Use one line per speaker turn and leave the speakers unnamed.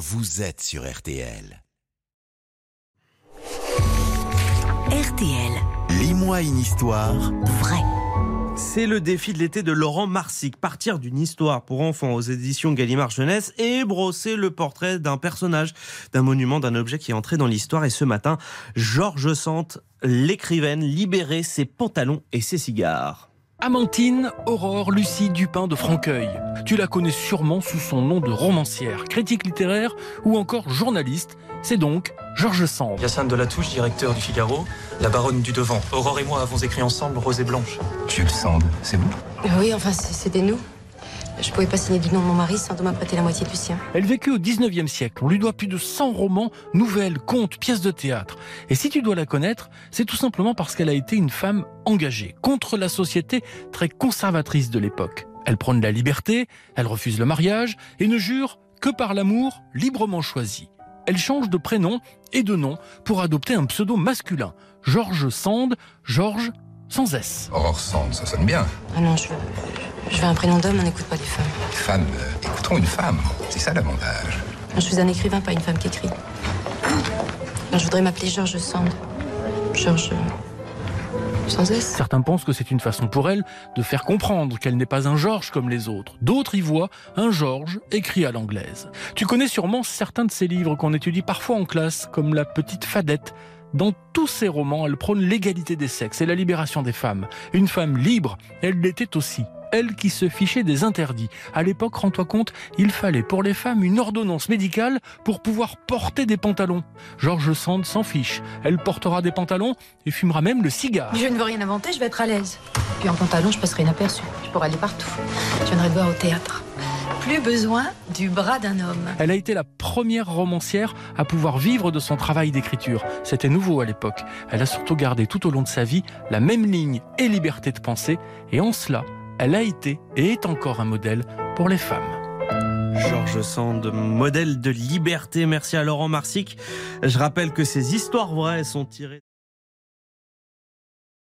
vous êtes sur RTL.
RTL.
Lis-moi une histoire.
Vrai.
C'est le défi de l'été de Laurent Marsic. Partir d'une histoire pour enfants aux éditions Gallimard Jeunesse et brosser le portrait d'un personnage, d'un monument, d'un objet qui est entré dans l'histoire. Et ce matin, Georges Sante, l'écrivaine, libérait ses pantalons et ses cigares.
Amantine Aurore Lucie Dupin de Franqueuil. Tu la connais sûrement sous son nom de romancière, critique littéraire ou encore journaliste. C'est donc Georges Sand.
Hyacinthe de la Touche, directeur du Figaro, la baronne du Devant. Aurore et moi avons écrit ensemble Rose et Blanche.
Jules Sand, c'est vous?
Oui, enfin, c'était nous. Je pouvais pas signer du nom de mon mari sans doit m'apprêter la moitié du sien.
Elle vécut au 19e siècle. On lui doit plus de 100 romans, nouvelles, contes, pièces de théâtre. Et si tu dois la connaître, c'est tout simplement parce qu'elle a été une femme engagée contre la société très conservatrice de l'époque. Elle prône la liberté, elle refuse le mariage et ne jure que par l'amour librement choisi. Elle change de prénom et de nom pour adopter un pseudo masculin. Georges Sand, Georges sans S.
Aurore Sand, ça sonne bien.
Ah non, je veux, je veux un prénom d'homme, on n'écoute pas les femmes.
Les femmes euh, écouteront une femme. C'est ça l'avantage.
Je suis un écrivain, pas une femme qui écrit. Je voudrais m'appeler Georges Sand. Georges. euh, Sans S.
Certains pensent que c'est une façon pour elle de faire comprendre qu'elle n'est pas un Georges comme les autres. D'autres y voient un Georges écrit à l'anglaise. Tu connais sûrement certains de ces livres qu'on étudie parfois en classe, comme La Petite Fadette. Dans tous ses romans, elle prône l'égalité des sexes et la libération des femmes. Une femme libre, elle l'était aussi. Elle qui se fichait des interdits. À l'époque, rends-toi compte, il fallait pour les femmes une ordonnance médicale pour pouvoir porter des pantalons. Georges Sand s'en fiche. Elle portera des pantalons et fumera même le cigare.
Je ne veux rien inventer, je vais être à l'aise. Puis en pantalon, je passerai inaperçu. Je pourrai aller partout. Je viendrai te voir au théâtre. Plus besoin du bras d'un homme.
Elle a été la première romancière à pouvoir vivre de son travail d'écriture. C'était nouveau à l'époque. Elle a surtout gardé tout au long de sa vie la même ligne et liberté de penser. Et en cela, elle a été et est encore un modèle pour les femmes.
Georges Sand, modèle de liberté. Merci à Laurent Marsic. Je rappelle que ces histoires vraies sont tirées